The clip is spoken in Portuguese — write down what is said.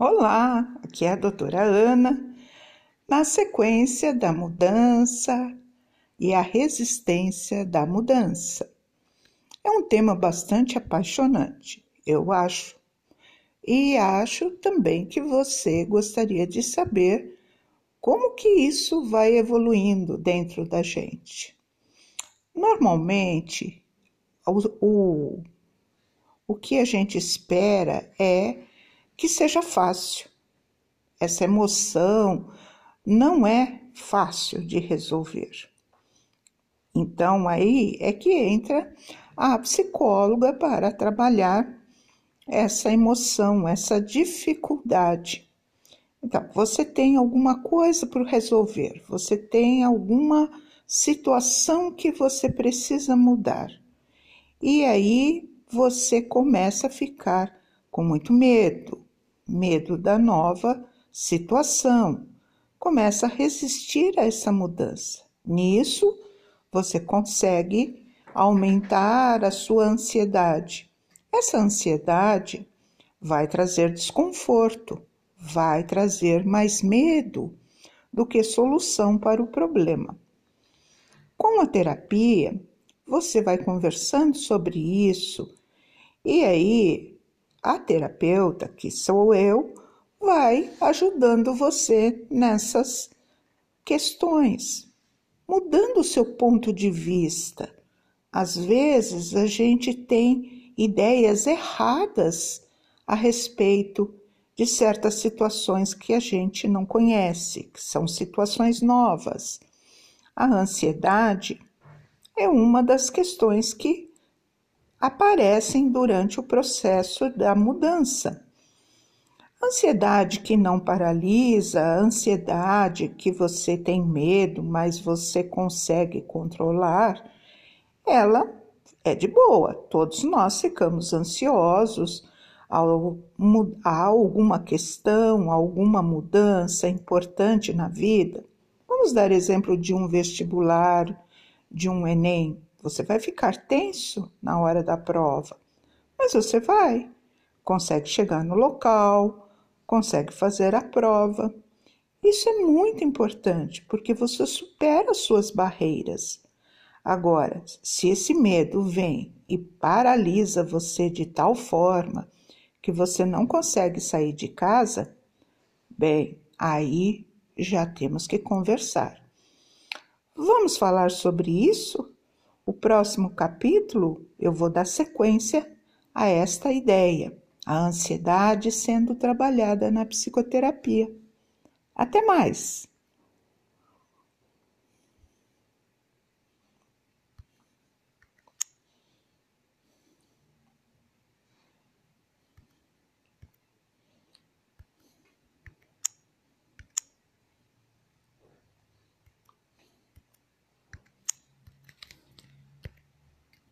Olá, aqui é a doutora Ana, na sequência da mudança e a resistência da mudança. É um tema bastante apaixonante, eu acho, e acho também que você gostaria de saber como que isso vai evoluindo dentro da gente. Normalmente, o, o, o que a gente espera é que seja fácil. Essa emoção não é fácil de resolver. Então, aí é que entra a psicóloga para trabalhar essa emoção, essa dificuldade. Então, você tem alguma coisa para resolver, você tem alguma situação que você precisa mudar. E aí você começa a ficar com muito medo, medo da nova situação. Começa a resistir a essa mudança. Nisso, você consegue aumentar a sua ansiedade. Essa ansiedade vai trazer desconforto, vai trazer mais medo do que solução para o problema. Com a terapia, você vai conversando sobre isso e aí a terapeuta, que sou eu, vai ajudando você nessas questões, mudando o seu ponto de vista. Às vezes a gente tem ideias erradas a respeito de certas situações que a gente não conhece, que são situações novas. A ansiedade é uma das questões que aparecem durante o processo da mudança. Ansiedade que não paralisa, ansiedade que você tem medo, mas você consegue controlar, ela é de boa. Todos nós ficamos ansiosos ao há alguma questão, alguma mudança importante na vida. Vamos dar exemplo de um vestibular, de um Enem. Você vai ficar tenso na hora da prova, mas você vai, consegue chegar no local, consegue fazer a prova. Isso é muito importante porque você supera suas barreiras. Agora, se esse medo vem e paralisa você de tal forma que você não consegue sair de casa, bem, aí já temos que conversar. Vamos falar sobre isso? Próximo capítulo eu vou dar sequência a esta ideia, a ansiedade sendo trabalhada na psicoterapia. Até mais!